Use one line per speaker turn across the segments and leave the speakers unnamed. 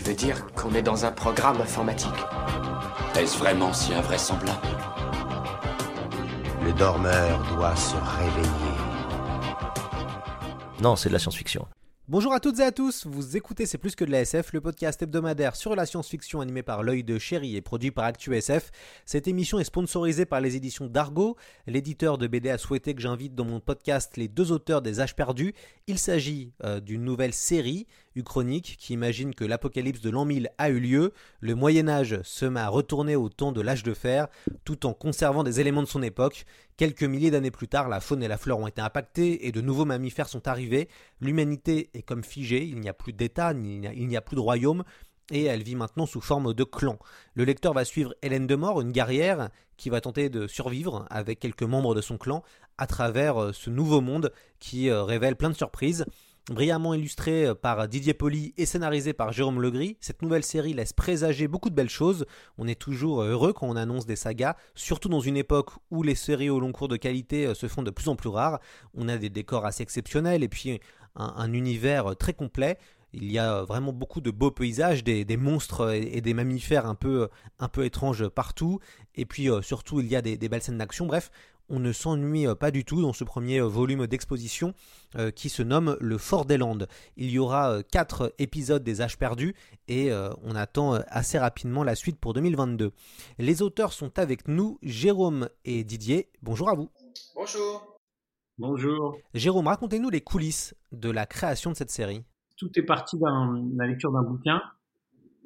Tu veux dire qu'on est dans un programme informatique
Est-ce vraiment si invraisemblable
Le dormeur doit se réveiller.
Non, c'est de la science-fiction.
Bonjour à toutes et à tous, vous écoutez C'est plus que de la SF, le podcast hebdomadaire sur la science-fiction animé par l'œil de chéri et produit par ActuSF. Cette émission est sponsorisée par les éditions d'Argo. L'éditeur de BD a souhaité que j'invite dans mon podcast les deux auteurs des Âges perdus. Il s'agit euh, d'une nouvelle série, Uchronique, qui imagine que l'apocalypse de l'an 1000 a eu lieu. Le Moyen-Âge se met à retourner au temps de l'âge de fer, tout en conservant des éléments de son époque. Quelques milliers d'années plus tard, la faune et la flore ont été impactées et de nouveaux mammifères sont arrivés. L'humanité est comme figée, il n'y a plus d'État, il n'y a plus de royaume, et elle vit maintenant sous forme de clan. Le lecteur va suivre Hélène de Mort, une guerrière qui va tenter de survivre avec quelques membres de son clan à travers euh, ce nouveau monde qui euh, révèle plein de surprises. Brillamment illustré euh, par Didier Poli et scénarisé par Jérôme Legris, cette nouvelle série laisse présager beaucoup de belles choses. On est toujours heureux quand on annonce des sagas, surtout dans une époque où les séries au long cours de qualité se font de plus en plus rares. On a des décors assez exceptionnels et puis un, un univers très complet. Il y a vraiment beaucoup de beaux paysages, des, monstres et, des mammifères un peu, étranges partout. Et puis euh, surtout, il y a des belles scènes d'action. Bref, on ne s'ennuie pas du tout dans ce premier volume d'exposition euh, qui se nomme Le Fort des Landes. Il y aura euh, quatre épisodes des Âges perdus et euh, on attend assez rapidement la suite pour 2022. Les auteurs sont avec nous, Jérôme et Didier. Bonjour à vous.
Bonjour.
Bonjour.
Jérôme, racontez-nous les coulisses de la création de cette série.
Tout est parti de la lecture d'un bouquin,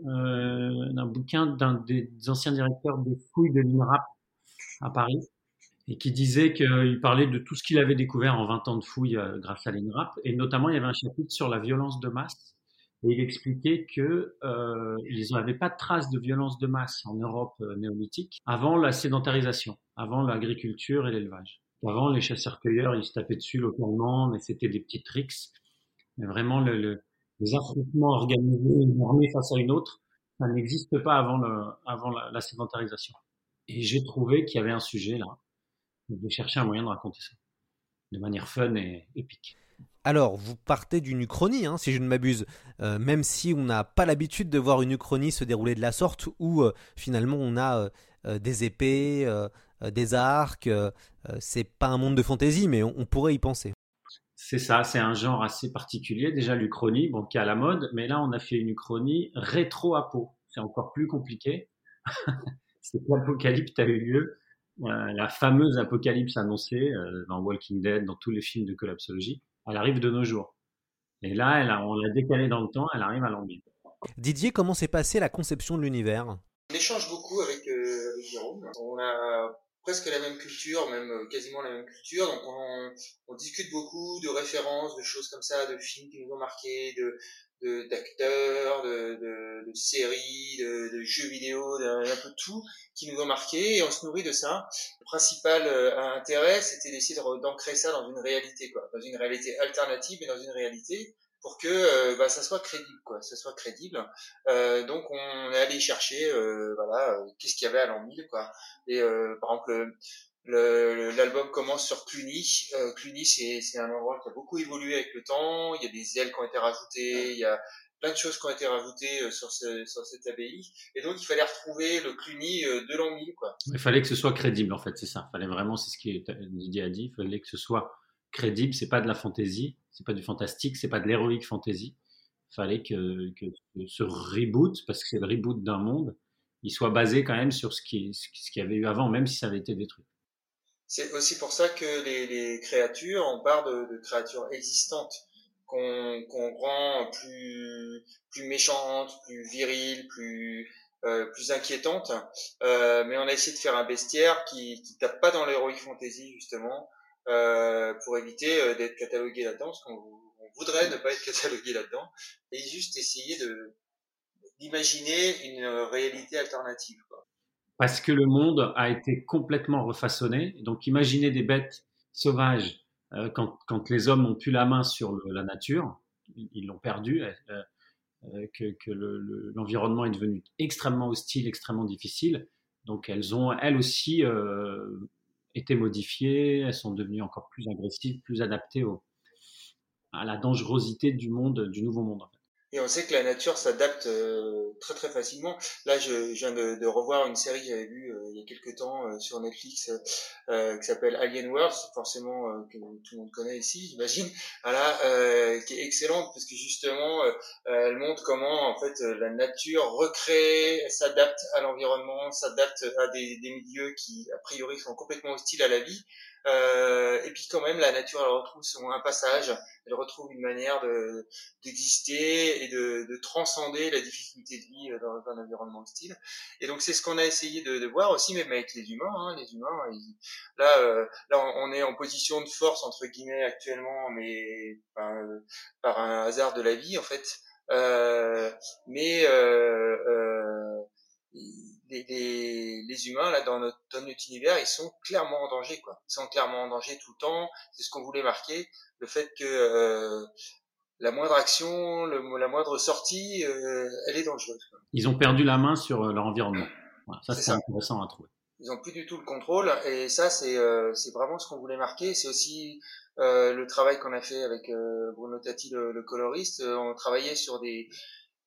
d'un bouquin d'un des anciens directeurs des fouilles de l'INRAP à Paris, et qui disait qu'il parlait de tout ce qu'il avait découvert en 20 ans de fouilles euh, grâce à l'INRAP, et notamment il y avait un chapitre sur la violence de masse, et il expliquait que euh, ils n'avaient pas de traces de violence de masse en Europe euh, néolithique avant la sédentarisation, avant l'agriculture et l'élevage. Avant, les chasseurs-cueilleurs, ils se tapaient dessus localement, mais c'était des petits tricks. Mais vraiment, le, le, les affrontements organisés, une armée face à une autre, ça n'existe pas avant, le, avant la, la sédentarisation. Et j'ai trouvé qu'il y avait un sujet là, de chercher un moyen de raconter ça de manière fun et épique.
Alors, vous partez d'une uchronie, hein, si je ne m'abuse, euh, même si on n'a pas l'habitude de voir une uchronie se dérouler de la sorte, où euh, finalement on a euh, des épées, des arcs, c'est pas un monde de fantaisie, mais on, on pourrait y penser.
C'est ça, c'est un genre assez particulier. Déjà l'Uchronie, bon, qui est à la mode, mais là on a fait une Uchronie rétro-apo. C'est encore plus compliqué. c'est que l'apocalypse a eu lieu la fameuse apocalypse annoncée euh, dans Walking Dead, dans tous les films de collapsologie, elle arrive de nos jours. Et là, elle a, on l'a décalée dans le temps, elle arrive à l'an
Didier, comment s'est passée la conception de l'univers?
On échange beaucoup avec, euh, avec Jérôme. On a presque la même culture, même euh, quasiment la même culture. Donc on, on, discute beaucoup de références, de choses comme ça, de films qui nous ont marqués, de d'acteurs, de, de, de, séries, de, de, jeux vidéo, d'un peu tout qui nous ont marqué et on se nourrit de ça. Le principal euh, intérêt, c'était d'essayer d'ancrer ça dans une réalité, quoi, dans une réalité alternative et dans une réalité pour que euh, bah, ça soit crédible, quoi, ça soit crédible. Euh, donc on est allé chercher, euh, voilà, qu'est-ce qu'il y avait à l'an 1000, quoi. Et par exemple, l'album commence sur Cluny. Euh, Cluny, c'est un endroit qui a beaucoup évolué avec le temps. Il y a des ailes qui ont été rajoutées, il y a plein de choses qui ont été rajoutées sur, ce, sur cette abbaye. Et donc, il fallait retrouver le Cluny de l'an 1000, quoi.
Il fallait que ce soit crédible, en fait, c'est ça. Il fallait vraiment, c'est ce que Didier a dit, il fallait que ce soit crédible, c'est pas de la fantaisie, c'est pas du fantastique, c'est pas de l'héroïque fantasy. Il fallait que, que, ce reboot, parce que c'est le reboot d'un monde, il soit basé quand même sur ce qui, ce qu'il y avait eu avant, même si ça avait été détruit.
C'est aussi pour ça que les, les créatures, on parle de, de créatures existantes, qu'on rend plus, plus méchantes, plus viriles, plus, euh, plus inquiétantes. Euh, mais on a essayé de faire un bestiaire qui, qui tape pas dans l'heroic fantasy, justement, euh, pour éviter euh, d'être catalogué là-dedans, parce qu'on on voudrait ne pas être catalogué là-dedans, et juste essayer d'imaginer une réalité alternative. Quoi.
Parce que le monde a été complètement refaçonné. Donc imaginez des bêtes sauvages euh, quand, les hommes n'ont plus la main sur la nature, ils l'ont perdu, euh, euh, que, l'environnement le, est devenu extrêmement hostile, extrêmement difficile. Donc elles ont, elles aussi, été modifiées, elles sont devenues encore plus agressives, plus adaptées à la dangerosité du monde, du nouveau monde.
Et on sait que la nature s'adapte euh, très très facilement. Là, je, je viens de, de, revoir une série que j'avais vue euh, il y a quelques temps euh, sur Netflix euh, qui s'appelle Alien Worlds, forcément que tout le monde connaît ici, j'imagine. Voilà, qui est excellente parce que justement, elle montre comment en fait la nature recrée, s'adapte à l'environnement, s'adapte à des, des milieux qui a priori sont complètement hostiles à la vie. Euh, et puis quand même, la nature, elle retrouve son un passage, elle retrouve une manière de d'exister et de, de, transcender la difficulté de vie dans, dans un environnement hostile. Et donc c'est ce qu'on a essayé de, de, voir aussi, même avec les humains. Hein, les humains, là, euh, là, on est en position de force entre guillemets actuellement, mais ben, par un hasard de la vie en fait. Euh, mais euh, euh les, les, les, humains là dans notre, dans notre univers ils sont clairement en danger quoi. Ils sont clairement en danger tout le temps. C'est ce qu'on voulait marquer. Le fait que euh, la moindre action le, la moindre sortie euh, elle est dangereuse quoi.
ils ont perdu la main sur euh, leur environnement. Voilà, ça c'est intéressant à trouver.
Ils ont plus du tout le contrôle et ça c'est euh, vraiment ce qu'on voulait marquer. C'est aussi le travail qu'on a fait avec Bruno Tati le, le coloriste. On travaillait sur des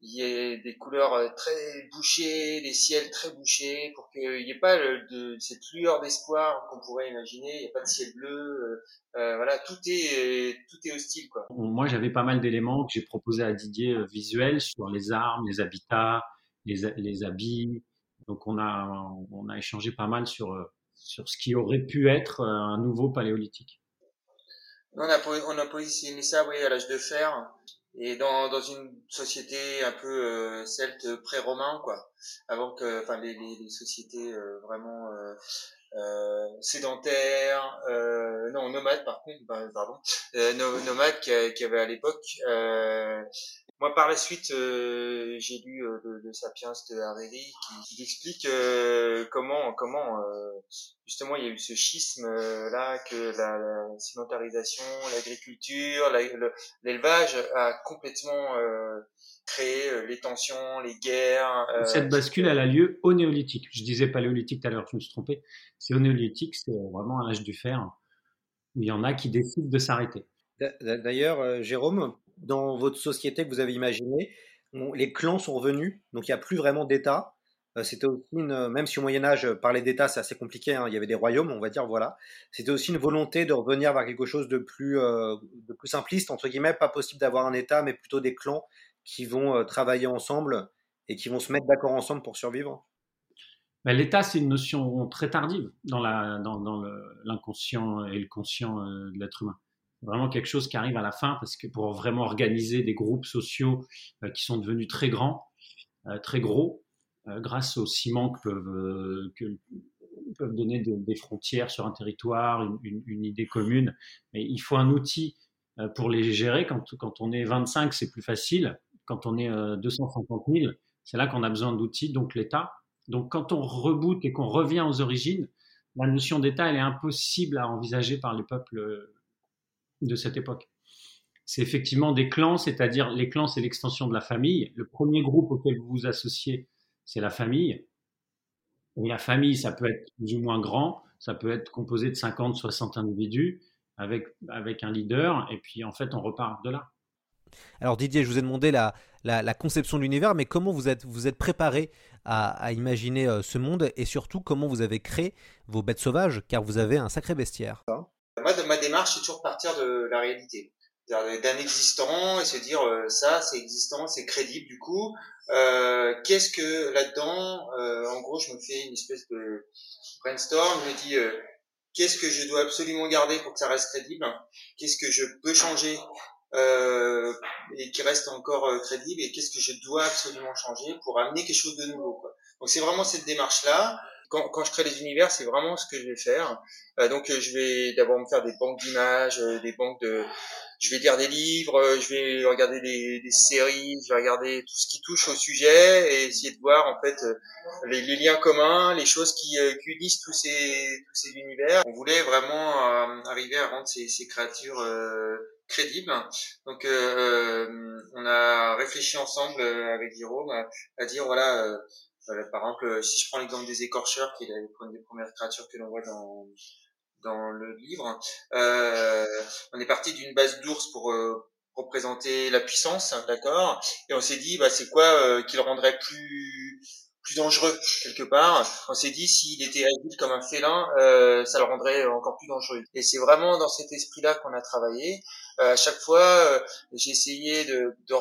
il y ait des couleurs euh, très bouchées, des ciels très bouchés, pour qu'il n'y ait pas de, cette lueur d'espoir qu'on pourrait imaginer. Il n'y a pas de ciel bleu. Euh, euh, voilà, tout est tout est hostile, quoi.
Moi, j'avais pas mal d'éléments que j'ai proposés à Didier euh, visuels sur les armes, les habitats, les, les habits. Donc, on a on a échangé pas mal sur sur ce qui aurait pu être un nouveau paléolithique.
On a, on a positionné ça, oui, à l'âge de fer et dans, dans une société un peu euh, celte pré-romain quoi. Avant que enfin les, les, les sociétés euh, vraiment euh, euh sédentaires euh, non nomades par contre pardon nomades qui, qui avaient à l'époque moi, par la suite, euh, j'ai lu euh, le, le, Sapiens de Hariri qui, qui explique euh, comment, comment justement il y a eu ce schisme là que la, la sédentarisation, l'agriculture, l'élevage a complètement créé les tensions, les guerres.
Cette bascule, elle a lieu au néolithique. Je disais paléolithique tout à l'heure, je me suis trompé. C'est au néolithique, c'est vraiment un âge du fer où il y en a qui décident de s'arrêter.
D'ailleurs, Jérôme, dans votre société que vous avez imaginée, les clans sont revenus, donc il n'y a plus vraiment d'État. Euh, c'était aussi une, même si au Moyen Âge, parler d'État c'est assez compliqué, hein, il y avait des royaumes, on va dire, voilà. C'était aussi une volonté de revenir vers quelque chose de plus, euh, simpliste entre guillemets, pas possible d'avoir un État, mais plutôt des clans qui vont euh, travailler ensemble et qui vont se mettre d'accord ensemble pour survivre.
Ben, L'État, c'est une notion très tardive dans l'inconscient et le conscient de l'être humain vraiment quelque chose qui arrive à la fin parce que pour vraiment organiser des groupes sociaux euh, qui sont devenus très grands, euh, très gros, euh, grâce au ciment que peuvent, que peuvent donner de, des frontières sur un territoire, une, une, une, idée commune. Mais il faut un outil pour les gérer. Quand, quand on est 25, c'est plus facile. Quand on est 250 000, c'est là qu'on a besoin d'outils, donc l'État. Donc quand on reboot et qu'on revient aux origines, la notion d'État, elle est impossible à envisager par les peuples de cette époque. C'est effectivement des clans, c'est-à-dire les clans, c'est l'extension de la famille. Le premier groupe auquel vous vous associez, c'est la famille. Et la famille, ça peut être plus ou moins grand, ça peut être composé de 50, 60 individus avec, avec un leader, et puis en fait, on repart de là.
Alors Didier, je vous ai demandé la, la, la conception de l'univers, mais comment vous êtes, vous êtes préparé à, à imaginer euh, ce monde, et surtout comment vous avez créé vos bêtes sauvages, car vous avez un sacré bestiaire.
Moi, ma démarche, c'est toujours partir de la réalité, d'un existant et se dire euh, ça, c'est existant, c'est crédible du coup. Euh, Qu'est-ce que là-dedans, euh, en gros, je me fais une espèce de brainstorm, je me dis qu'est-ce que je dois absolument garder pour que ça reste crédible, qu'est-ce que je peux changer et qui reste encore crédible et qu'est-ce que je dois absolument changer pour amener quelque chose de nouveau. Donc c'est vraiment cette démarche-là quand, je crée les univers, c'est vraiment ce que je vais faire. Euh, donc, euh, je vais d'abord me faire des banques d'images, euh, des banques de je vais lire des livres, je vais regarder des, des, séries, je vais regarder tout ce qui touche au sujet et essayer de voir en fait les, liens communs, les choses qui, unissent tous ces univers. On voulait vraiment arriver à rendre ces créatures crédibles. Donc on a réfléchi ensemble avec Jérôme à, dire voilà par exemple, si je prends l'exemple des écorcheurs, qui est une des premières créatures que l'on voit dans, dans le livre, euh, on est parti d'une base d'ours pour euh, représenter la puissance, d'accord Et on s'est dit, bah, c'est quoi euh, qui le rendrait plus plus dangereux quelque part. On s'est dit s'il était agile comme un félin, euh, ça le rendrait encore plus dangereux. Et c'est vraiment dans cet esprit-là qu'on a travaillé. Euh, à chaque fois, j'ai essayé de, de,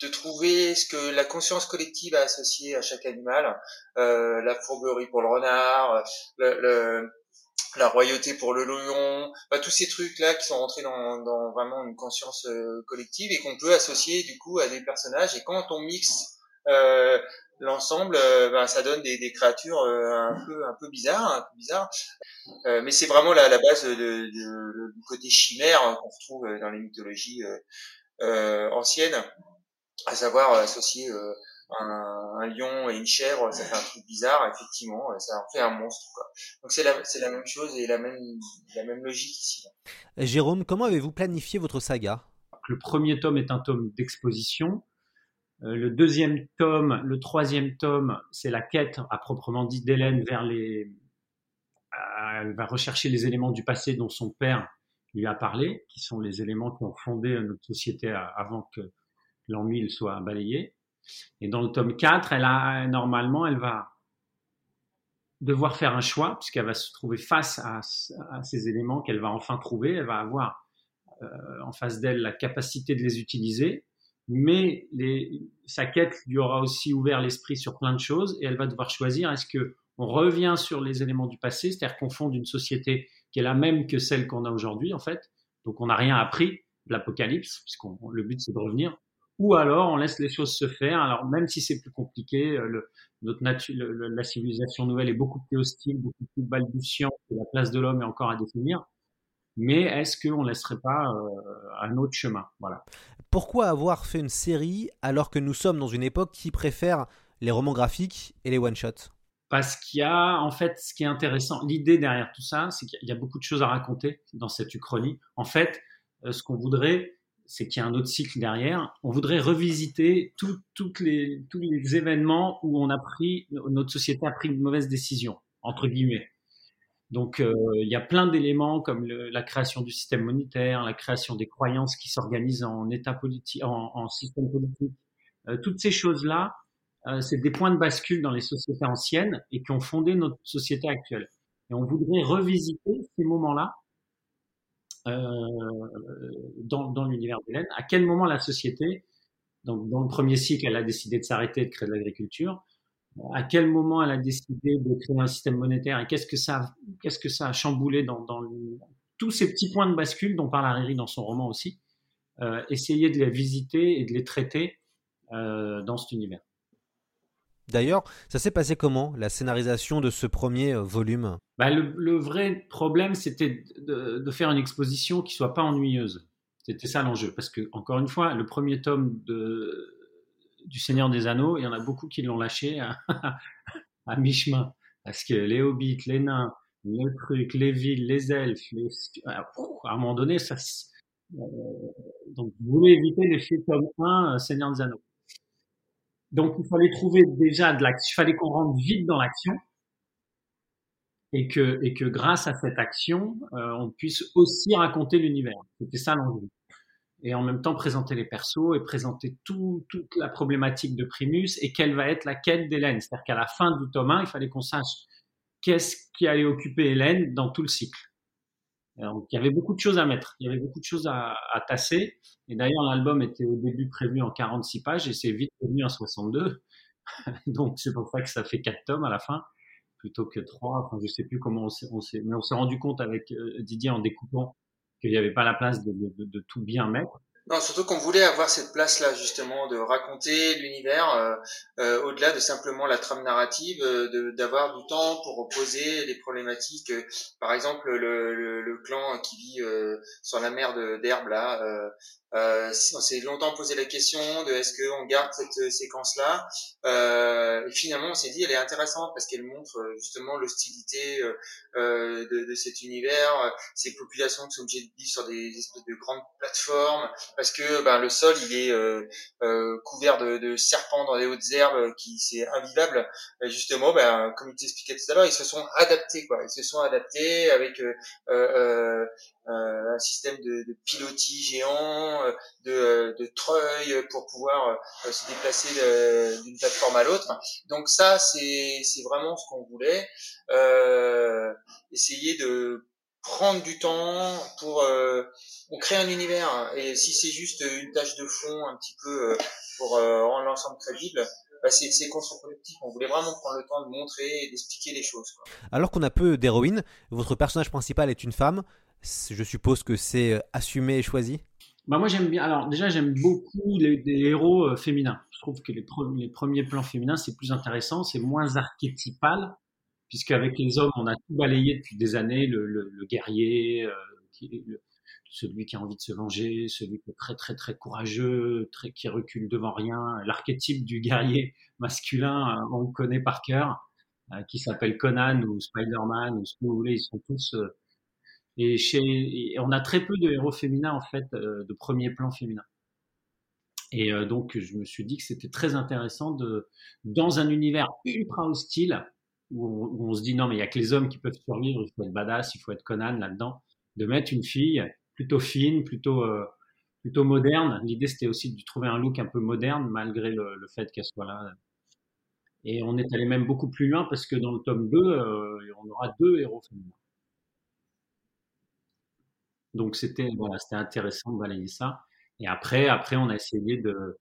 de trouver ce que la conscience collective a associé à chaque animal, euh, la fourberie pour le renard, le, le, la royauté pour le lion, bah, tous ces trucs là qui sont rentrés dans, dans vraiment une conscience euh, collective et qu'on peut associer du coup à des personnages. Et quand on mixe euh, l'ensemble, bah, ça donne des, des créatures euh, un peu un peu bizarres, un peu bizarres. mais c'est vraiment la, la base de, de, du côté chimère qu'on retrouve dans les mythologies anciennes à savoir euh, associer euh, un, un, lion et une chèvre, ça fait un truc bizarre, effectivement, euh, ça en fait un monstre. Quoi. Donc c'est la, même chose et la même, la même logique ici.
Jérôme, comment avez-vous planifié votre saga?
Le premier tome est un tome d'exposition. le deuxième tome, le troisième tome, c'est la quête à proprement dit d'Hélène vers les. elle va rechercher les éléments du passé dont son père lui a parlé, qui sont les éléments qui ont fondé notre société avant que l'an 1000 soit balayé. Et dans le tome 4, elle a, normalement, elle va devoir faire un choix, puisqu'elle va se trouver face à, ces éléments qu'elle va enfin trouver. Elle va avoir euh, en face d'elle la capacité de les utiliser, mais sa quête lui aura aussi ouvert l'esprit sur plein de choses, et elle va devoir choisir est-ce que on revient sur les éléments du passé, c'est-à-dire qu'on fonde une société qui est la même que celle qu'on a aujourd'hui, en fait. Donc on n'a rien appris de l'apocalypse, puisqu'on le but c'est de revenir, ou alors on laisse les choses se faire. Alors même si c'est plus compliqué, euh, le, notre nature, la civilisation nouvelle est beaucoup plus hostile, beaucoup plus balbutiante, la place de l'homme est encore à définir. Mais est-ce qu'on ne laisserait pas euh, un autre chemin? Voilà.
Pourquoi avoir fait une série alors que nous sommes dans une époque qui préfère les romans graphiques et les one-shots?
Parce qu'il y a, en fait, ce qui est intéressant, l'idée derrière tout ça, c'est qu'il y a beaucoup de choses à raconter dans cette uchronie. En fait, euh, ce qu'on voudrait, c'est qu'il y a un autre cycle derrière. On voudrait revisiter tous les événements où notre société a pris une mauvaise décision, entre guillemets. Donc, euh, il y a plein d'éléments comme la création du système monétaire, la création des croyances qui s'organisent en état politique, en, système politique. Euh, toutes ces choses-là, euh, c'est des points de bascule dans les sociétés anciennes et qui ont fondé notre société actuelle. Et on voudrait revisiter ces moments-là dans, dans l'univers d'Hélène, à quel moment la société, donc dans le premier cycle, elle a décidé de s'arrêter de créer de l'agriculture, à quel moment elle a décidé de créer un système monétaire? Et qu'est-ce que ça, qu'est-ce que ça a chamboulé dans, dans tous ces petits points de bascule dont parle Hariri dans son roman aussi, euh, essayer de les visiter et de les traiter euh, dans cet univers.
D'ailleurs, ça s'est passé comment, la scénarisation de ce premier euh, volume?
Bah, le, vrai problème, c'était de, faire une exposition qui soit pas ennuyeuse. C'était ça l'enjeu. Parce que, encore une fois, le premier tome de, du Seigneur des Anneaux, il y en a beaucoup qui l'ont lâché à, mi-chemin. Parce que les hobbits, les nains, les trucs, les villes, les elfes, à un moment donné, ça. Euh, donc, vous voulez éviter l'effet tome 1 euh, Seigneur des Anneaux. Donc, il fallait trouver déjà de l'action, il fallait qu'on rentre vite dans l'action et que, grâce à cette action, euh, on puisse aussi raconter l'univers. C'était ça l'enjeu. Et en même temps présenter les persos et présenter tout, toute la problématique de Primus et quelle va être la quête d'Hélène. C'est-à-dire qu'à la fin du tome 1, il fallait qu'on sache qu'est-ce qui allait occuper Hélène dans tout le cycle. Donc, il y avait beaucoup de choses à mettre, il y avait beaucoup de choses à, à tasser. Et d'ailleurs, l'album était au début prévu en 46 pages et c'est vite devenu en 62. Donc, c'est pour ça que ça fait 4 tomes à la fin plutôt que trois. Enfin, je sais plus comment on s'est, mais on s'est rendu compte avec euh, Didier en découpant qu'il n'y avait pas la place de, de, de, tout bien mettre.
Non, surtout qu'on voulait avoir cette place-là justement de raconter l'univers euh, euh, au-delà de simplement la trame narrative, euh, d'avoir du temps pour poser les problématiques. euh, par exemple, le, le, le clan qui vit euh, sur la mer d'herbe là, euh, on s'est longtemps posé la question de est-ce qu'on garde cette séquence-là. Et finalement, on s'est dit elle est intéressante parce qu'elle montre justement l'hostilité de, de cet univers, ces populations qui sont obligées de vivre sur des espèces de grandes plateformes parce que ben, le sol il est euh, euh, couvert de, de serpents dans les hautes herbes euh, qui c'est invivable. Et justement ben, comme il t'expliquait tout à l'heure ils se sont adaptés quoi. Ils se sont adaptés avec euh, euh, euh, un système de, de pilotis géant de, de treuil pour pouvoir se déplacer d'une plateforme à l'autre. Donc ça c'est c'est vraiment ce qu'on voulait. Essayer de prendre du temps pour euh, on crée un univers et si c'est juste une tâche de fond un petit peu euh, pour euh, rendre l'ensemble crédible, bah c'est c'est contre-productif. On voulait vraiment prendre le temps de montrer et d'expliquer les choses. Quoi.
Alors qu'on a peu d'héroïnes, votre personnage principal est une femme. Je suppose que c'est euh, assumé et choisi?
Bah moi j'aime bien. Alors déjà j'aime beaucoup les, héros euh, féminins. Je trouve que les, pre- les premiers plans féminins c'est plus intéressant, c'est moins archétypal, puisque avec les hommes on a tout balayé depuis des années, le, le, le guerrier, euh, celui qui a envie de se venger, celui qui est très très très courageux, très, qui recule devant rien, l'archétype du guerrier masculin euh, on le connaît par cœur, euh, qui s'appelle Conan ou Spider-Man ou ce que vous voulez, ils sont tous euh, et chez, on a très peu de héros féminins en fait, euh, de premier plan féminin. Et donc je me suis dit que c'était très intéressant de, dans un univers ultra hostile où on, se dit non mais il y a que les hommes qui peuvent survivre, il faut être badass, il faut être Conan là-dedans, de mettre une fille plutôt fine, plutôt euh, plutôt moderne. L'idée c'était aussi de trouver un look un peu moderne malgré le, le fait qu'elle soit là. Et on est allé même beaucoup plus loin parce que dans le tome 2, euh, on aura deux héros féminins. Donc c'était voilà, c'était intéressant de balayer ça. Et après, après on a essayé de,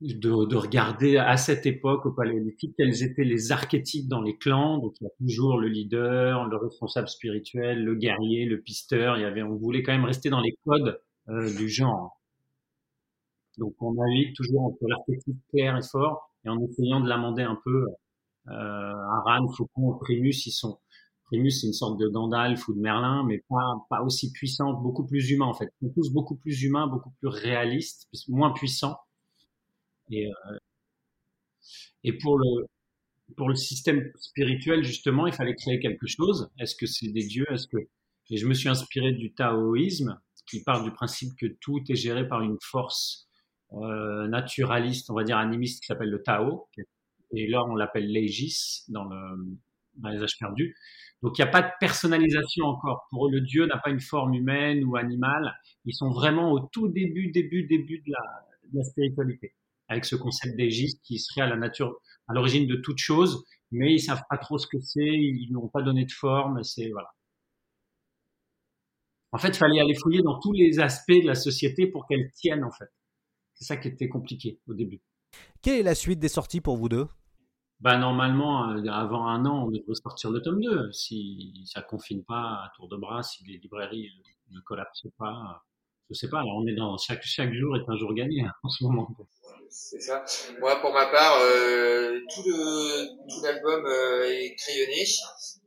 de, de regarder à cette époque au Paléolithique quels étaient les archétypes dans les clans. Donc il y a toujours le leader, le responsable spirituel, le guerrier, le pisteur. Il y avait, on voulait quand même rester dans les codes euh, du genre. Donc on navigue toujours entre l'archétype clair et fort et en essayant de l'amender un peu. Euh, Aran, Faucon, Primus, ils sont Primus, c'est une sorte de Gandalf ou de Merlin, mais pas, pas aussi puissant, beaucoup plus humain en fait. Ils tous beaucoup plus humains, beaucoup plus réalistes, moins puissants. Et, euh, pour le système spirituel justement, il fallait créer quelque chose. Est-ce que c'est des dieux? Et je me suis inspiré du taoïsme qui part du principe que tout est géré par une force euh, naturaliste, on va dire animiste, qui s'appelle le Tao. Et là, on l'appelle l'Aegis dans, le, dans les âges perdus. Donc, il n'y a pas de personnalisation encore. Pour eux, le dieu n'a pas une forme humaine ou animale. Ils sont vraiment au tout début, début, début de la spiritualité. Avec ce concept d'Aegis qui serait à la nature, à l'origine de toute chose, mais ils savent pas trop ce que c'est, ils n'ont pas donné de forme, c'est, voilà. En fait, il fallait aller fouiller dans tous les aspects de la société pour qu'elle tienne, en fait. C'est ça qui était compliqué au début.
Quelle est la suite des sorties pour vous deux?
Bah normalement, euh, avant un an, on devrait sortir le tome 2. Si ça confine pas à tour de bras, si les librairies ne collapsent pas, je sais pas. On est dans chaque chaque jour est un jour gagné hein, en ce moment.
C'est ça. Moi, pour ma part, euh, tout le tout l'album euh, est crayonné.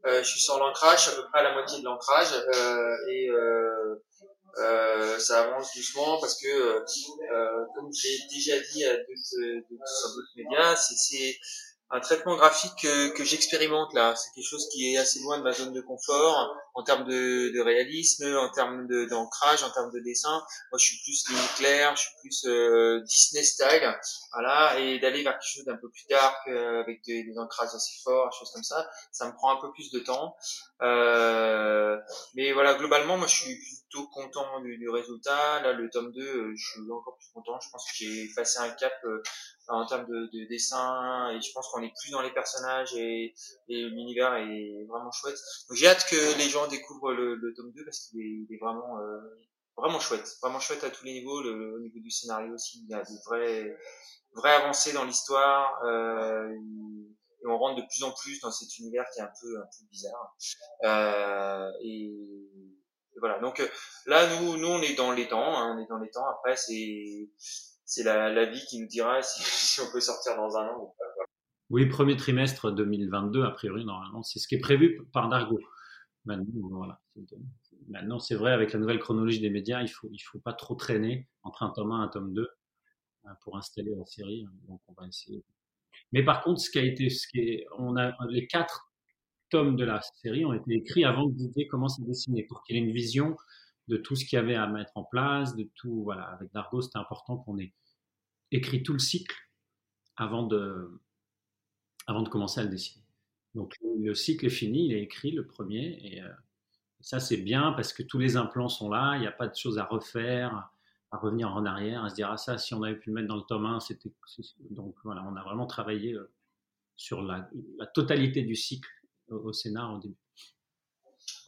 Euh, je suis sur l'ancrage, à peu près à la moitié de l'ancrage euh, et euh, euh, ça avance doucement parce que, comme j'ai déjà dit à d'autres, d'autres- médias, c'est un traitement graphique que, que j'expérimente là. C'est quelque chose qui est assez loin de ma zone de confort en termes de, de réalisme, en termes d'ancrage, en termes de dessin. Moi, je suis plus ligne claire, je suis plus euh, Disney style, voilà, et d'aller vers quelque chose d'un peu plus dark euh, avec des, des ancrages assez forts, choses comme ça. Ça me prend un peu plus de temps. Euh, mais voilà, globalement, moi, je suis plutôt content du, du résultat. Là, le tome 2, euh, je suis encore plus content. Je pense que j'ai passé un cap euh, en termes de, de dessin et je pense qu'on est plus dans les personnages et, et l'univers est vraiment chouette. J'ai hâte que les gens découvrent le, le tome 2 parce qu'il est, il est vraiment euh, vraiment chouette, vraiment chouette à tous les niveaux. Le, au niveau du scénario aussi, il y a des vraies vraies avancées dans l'histoire. Euh, et on rentre de plus en plus dans cet univers qui est un peu un peu bizarre. Euh, et voilà. Donc là, nous, nous, on est dans les temps. Hein, on est dans les temps. Après, c'est c'est la, vie qui nous dira si, on peut sortir dans un an ou pas.
Oui, premier trimestre 2022, a priori, normalement, c'est ce qui est prévu par Dargo. Maintenant, voilà. Maintenant, c'est vrai, avec la nouvelle chronologie des médias, il faut, il faut pas trop traîner entre un tome 1 et un tome 2 pour installer la série. Donc, on va essayer. Mais par contre, ce qui a été, ce qui est, on a les quatre tomes de la série ont été écrits avant que Didier commence à dessiner, pour qu'il ait une vision de tout ce qu'il y avait à mettre en place, de tout. Voilà, avec Dargo, c'était important qu'on ait écrit tout le cycle avant de, avant de commencer à le dessiner. Donc le cycle est fini, il est écrit le premier, et, euh, ça c'est bien parce que tous les implants sont là, il n'y a pas de choses à refaire, à revenir en arrière, à se dire ah ça si on avait pu le mettre dans le tome 1, c'était donc voilà, on a vraiment travaillé euh, sur la, totalité du cycle au, au scénar au début.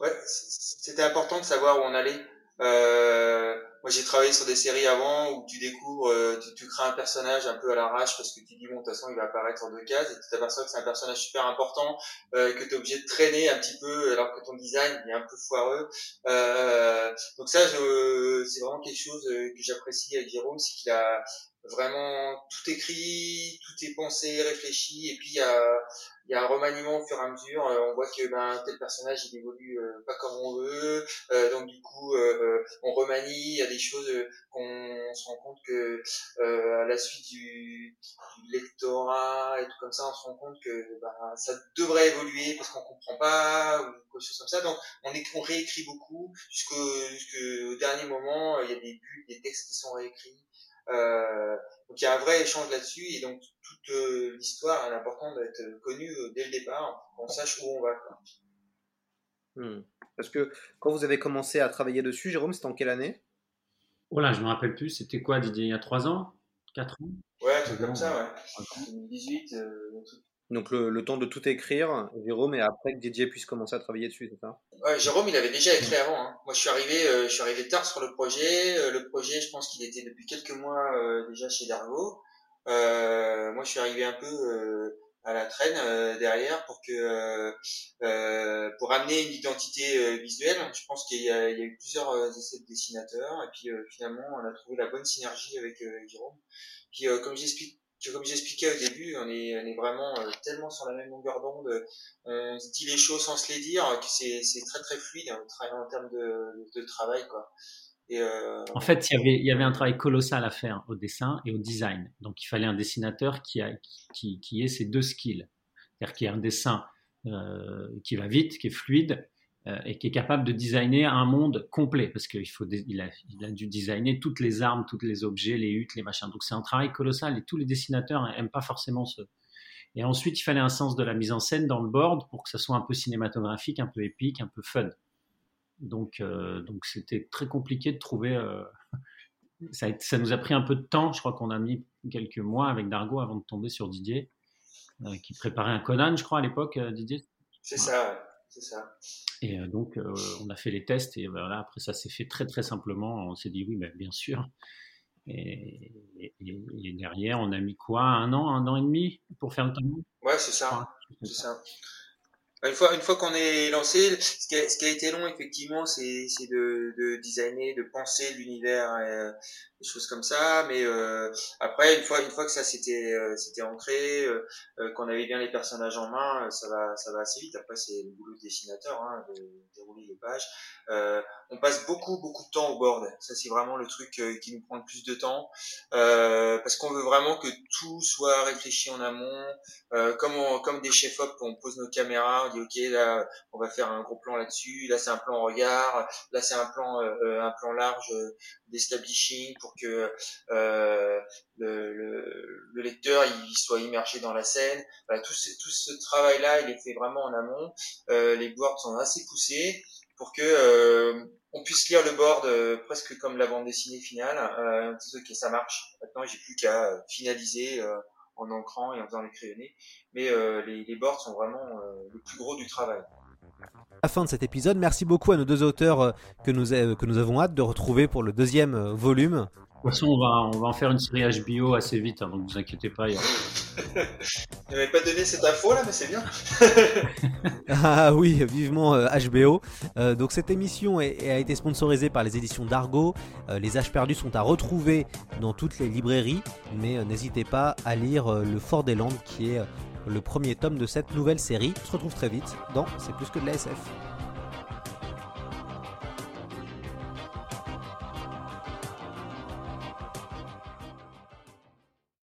Ouais, c'était important de savoir où on allait. Euh, moi, j'ai travaillé sur des séries avant où tu découvres, euh, tu, tu, crées un personnage un peu à l'arrache parce que tu dis bon, de toute façon, il va apparaître en deux cases et tu t'aperçois que c'est un personnage super important euh, que tu es obligé de traîner un petit peu alors que ton design est un peu foireux. Euh, donc ça, c'est vraiment quelque chose euh, que j'apprécie avec Jérôme, c'est qu'il a vraiment tout écrit, tout est pensé, réfléchi, et puis il y a, y a un remaniement au fur et à mesure. Euh, on voit que ben, tel personnage il évolue pas comme on veut, euh, donc du coup on remanie. Des choses qu'on se rend compte que à la suite du, lectorat et tout comme ça, on se rend compte que ben, ça devrait évoluer parce qu'on comprend pas ou quelque chose comme ça. Donc on, réécrit beaucoup jusqu'au dernier moment. Il y a des bulles, des textes qui sont réécrits. Euh, donc il y a un vrai échange là-dessus et donc toute euh, l'histoire est important d'être connue euh, dès le départ pour qu'on sache où on va.
Hmm. Parce que quand vous avez commencé à travailler dessus, Jérôme, c'était en quelle année?
Voilà, oh je me rappelle plus. C'était quoi, Didier Il y a 3 ans? 4 ans?
Ouais, tout comme ça, ouais. 2018,
donc le, temps de tout écrire, Jérôme, et après que Didier puisse commencer à travailler dessus, c'est ça?
Ouais, Jérôme, il avait déjà écrit avant. Hein. Moi, je suis arrivé, euh, je suis arrivé tard sur le projet. Euh, le projet, je pense qu'il était depuis quelques mois euh, déjà chez Dargo. moi, je suis arrivé un peu à la traîne derrière pour que pour amener une identité visuelle. Je pense qu'il y, y, a eu plusieurs essais de dessinateurs et puis finalement, on a trouvé la bonne synergie avec Jérôme. Puis comme j'explique comme j'expliquais au début, on est, on est vraiment euh, tellement sur la même longueur d'onde, on se dit les choses sans se les dire, que c'est, très très fluide hein, en termes de, de travail. Quoi.
Euh... En fait, il y, avait, un travail colossal à faire au dessin et au design. Donc il fallait un dessinateur qui, a, qui, qui ait ces deux skills. C'est-à-dire qu'il y ait un dessin euh, qui va vite, qui est fluide, euh, et qui est capable de designer un monde complet parce qu'il faut il a, il a, dû designer toutes les armes, tous les objets, les huttes, les machins. Donc c'est un travail colossal et tous les dessinateurs aiment pas forcément ce. Et ensuite il fallait un sens de la mise en scène dans le board pour que ça soit un peu cinématographique, un peu épique, un peu fun. Donc euh, donc c'était très compliqué de trouver. Euh, ça, ça, nous a pris un peu de temps. Je crois qu'on a mis quelques mois avec Dargo avant de tomber sur Didier, qui préparait un Conan, je crois à l'époque, Didier.
C'est ça. C'est ça.
Et euh, donc, euh, on a fait les tests et voilà, après, ça s'est fait très, très simplement. On s'est dit oui, bien sûr. Et, derrière, on a mis quoi? Un an, un an et demi pour faire le temps
Ouais, c'est ça. c'est ça. Une fois, une fois qu'on est lancé, ce qui, a, ce qui a été long effectivement, c'est de, de designer, de penser l'univers, euh, des choses comme ça. Mais euh, après, une fois, une fois que ça s'était euh, c'était ancré, euh, euh, qu'on avait bien les personnages en main, ça va, ça va assez vite. Après, c'est le boulot du dessinateur, hein, de dérouler les pages. on passe beaucoup, beaucoup de temps au board. Ça, c'est vraiment le truc qui nous prend le plus de temps, parce qu'on veut vraiment que tout soit réfléchi en amont, comme on, comme des chefs-op, on pose nos caméras dit ok là on va faire un gros plan là-dessus, là c'est un plan regard, là c'est un plan euh, un plan large euh, d'establishing pour que euh, le, le, le, lecteur il soit immergé dans la scène. Voilà, tout ce, tout ce travail là il est fait vraiment en amont. Euh, les boards sont assez poussés pour que euh, on puisse lire le board euh, presque comme la bande dessinée finale. Euh, ok, ça marche. Maintenant, j'ai plus qu'à finaliser en ancrant et en faisant les crayonnés. Mais euh, les, les, boards sont vraiment euh, le plus gros du travail.
À la fin de cet épisode, merci beaucoup à nos deux auteurs euh, que nous, que nous avons hâte de retrouver pour le deuxième volume.
Toute façon, on va, on va en faire une série HBO assez vite, hein, donc vous inquiétez pas. il
Il m'avait pas donné cette info là, mais c'est bien.
Ah oui, vivement euh, HBO. Euh, donc cette émission est- a été sponsorisée par les éditions d'Argo. Euh, les âges perdus sont à retrouver dans toutes les librairies, mais euh, n'hésitez pas à lire euh, Le Fort des Landes qui est euh, le premier tome de cette nouvelle série. On se retrouve très vite dans C'est plus que de la SF.